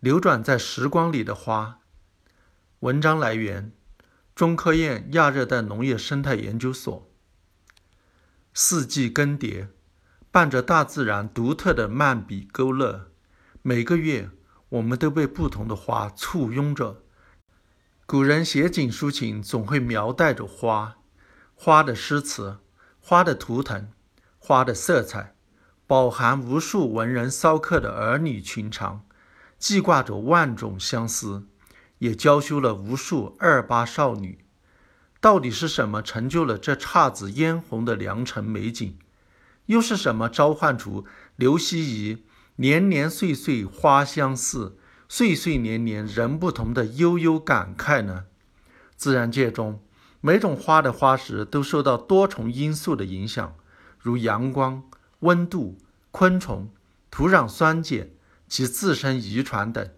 流转在时光里的花。文章来源：中科院亚热带农业生态研究所。四季更迭，伴着大自然独特的漫笔勾勒，每个月我们都被不同的花簇拥着。古人写景抒情，总会描带着花，花的诗词，花的图腾，花的色彩。饱含无数文人骚客的儿女情长，记挂着万种相思，也娇羞了无数二八少女。到底是什么成就了这姹紫嫣红的良辰美景？又是什么召唤出刘希夷“年年岁岁花相似，岁岁年年人不同”的悠悠感慨呢？自然界中每种花的花时都受到多重因素的影响，如阳光。温度、昆虫、土壤酸碱、其自身遗传等，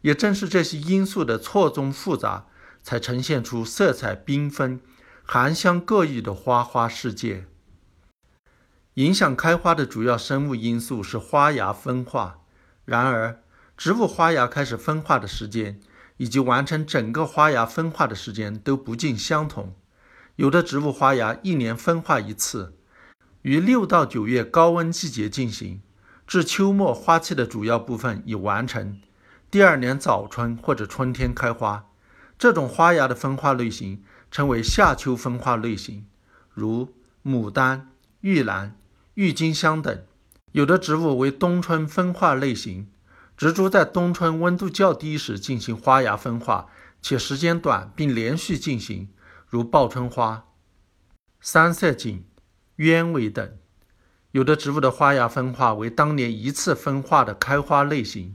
也正是这些因素的错综复杂，才呈现出色彩缤纷、含香各异的花花世界。影响开花的主要生物因素是花芽分化。然而，植物花芽开始分化的时间，以及完成整个花芽分化的时间都不尽相同。有的植物花芽一年分化一次。于六到九月高温季节进行，至秋末花期的主要部分已完成。第二年早春或者春天开花。这种花芽的分化类型称为夏秋分化类型，如牡丹、玉兰、郁金香等。有的植物为冬春分化类型，植株在冬春温度较低时进行花芽分化，且时间短并连续进行，如报春花、三色堇。鸢尾等，有的植物的花芽分化为当年一次分化的开花类型。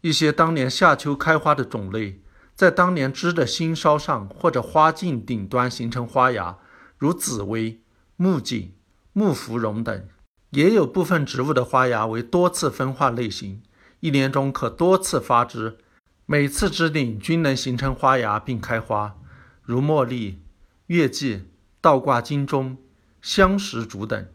一些当年夏秋开花的种类，在当年枝的新梢上或者花茎顶端形成花芽，如紫薇、木槿、木芙蓉等。也有部分植物的花芽为多次分化类型，一年中可多次发枝，每次枝顶均能形成花芽并开花，如茉莉、月季、倒挂金钟。香石竹等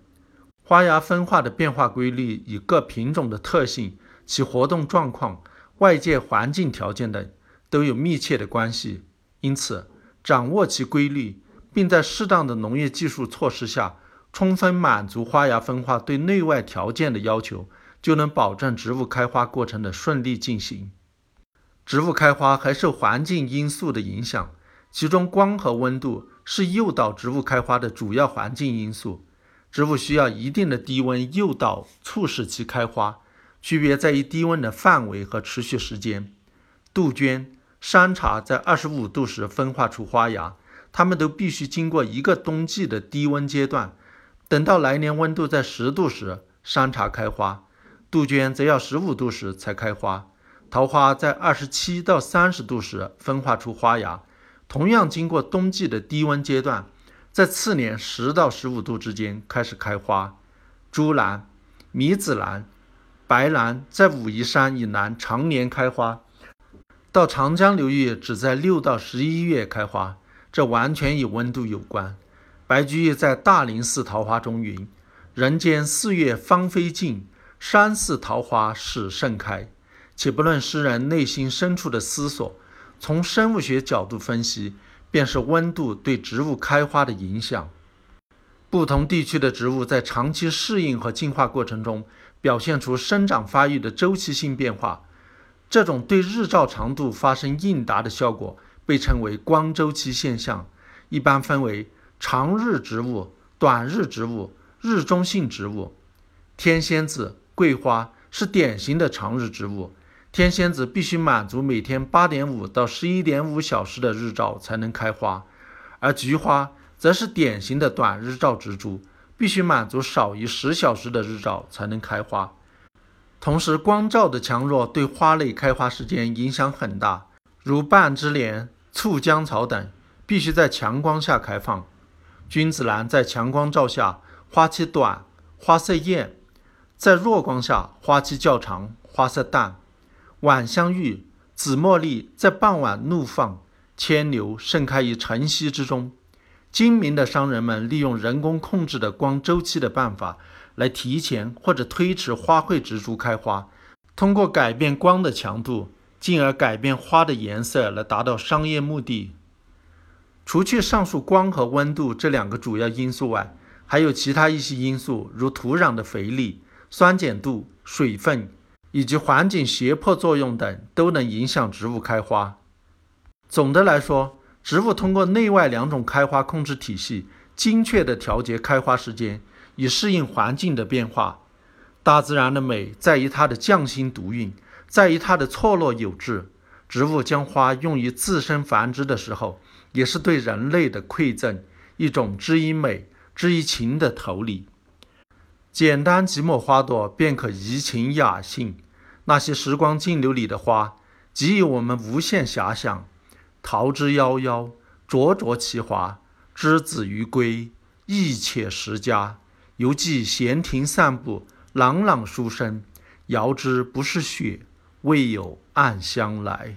花芽分化的变化规律与各品种的特性、其活动状况、外界环境条件等都有密切的关系。因此，掌握其规律，并在适当的农业技术措施下，充分满足花芽分化对内外条件的要求，就能保证植物开花过程的顺利进行。植物开花还受环境因素的影响，其中光和温度。是诱导植物开花的主要环境因素。植物需要一定的低温诱导，促使其开花。区别在于低温的范围和持续时间。杜鹃、山茶在二十五度时分化出花芽，它们都必须经过一个冬季的低温阶段。等到来年温度在十度时，山茶开花；杜鹃则要十五度时才开花。桃花在二十七到三十度时分化出花芽。同样经过冬季的低温阶段，在次年十到十五度之间开始开花。朱兰、米紫兰、白兰在武夷山以南常年开花，到长江流域只在六到十一月开花，这完全与温度有关。白居易在《大林寺桃花》中云：“人间四月芳菲尽，山寺桃花始盛开。”且不论诗人内心深处的思索。从生物学角度分析，便是温度对植物开花的影响。不同地区的植物在长期适应和进化过程中，表现出生长发育的周期性变化。这种对日照长度发生应答的效果，被称为光周期现象。一般分为长日植物、短日植物、日中性植物。天仙子、桂花是典型的长日植物。天仙子必须满足每天八点五到十一点五小时的日照才能开花，而菊花则是典型的短日照植株，必须满足少于十小时的日照才能开花。同时，光照的强弱对花类开花时间影响很大，如半枝莲、酢浆草等，必须在强光下开放。君子兰在强光照下花期短，花色艳；在弱光下花期较长，花色淡。晚香玉、紫茉莉在傍晚怒放，牵牛盛开于晨曦之中。精明的商人们利用人工控制的光周期的办法，来提前或者推迟花卉植株开花。通过改变光的强度，进而改变花的颜色来达到商业目的。除去上述光和温度这两个主要因素外，还有其他一些因素，如土壤的肥力、酸碱度、水分以及环境胁迫作用等，都能影响植物开花。总的来说，植物通过内外两种开花控制体系，精确地调节开花时间，以适应环境的变化。大自然的美在于它的匠心独运，在于它的错落有致。植物将花用于自身繁殖的时候，也是对人类的馈赠，一种知音美。知于情的投礼，简单几抹花朵便可怡情雅兴。那些时光静流里的花，给予我们无限遐想。桃之夭夭，灼灼其华；之子于归，意且实佳。犹记闲庭散步，朗朗书声。遥知不是雪，为有暗香来。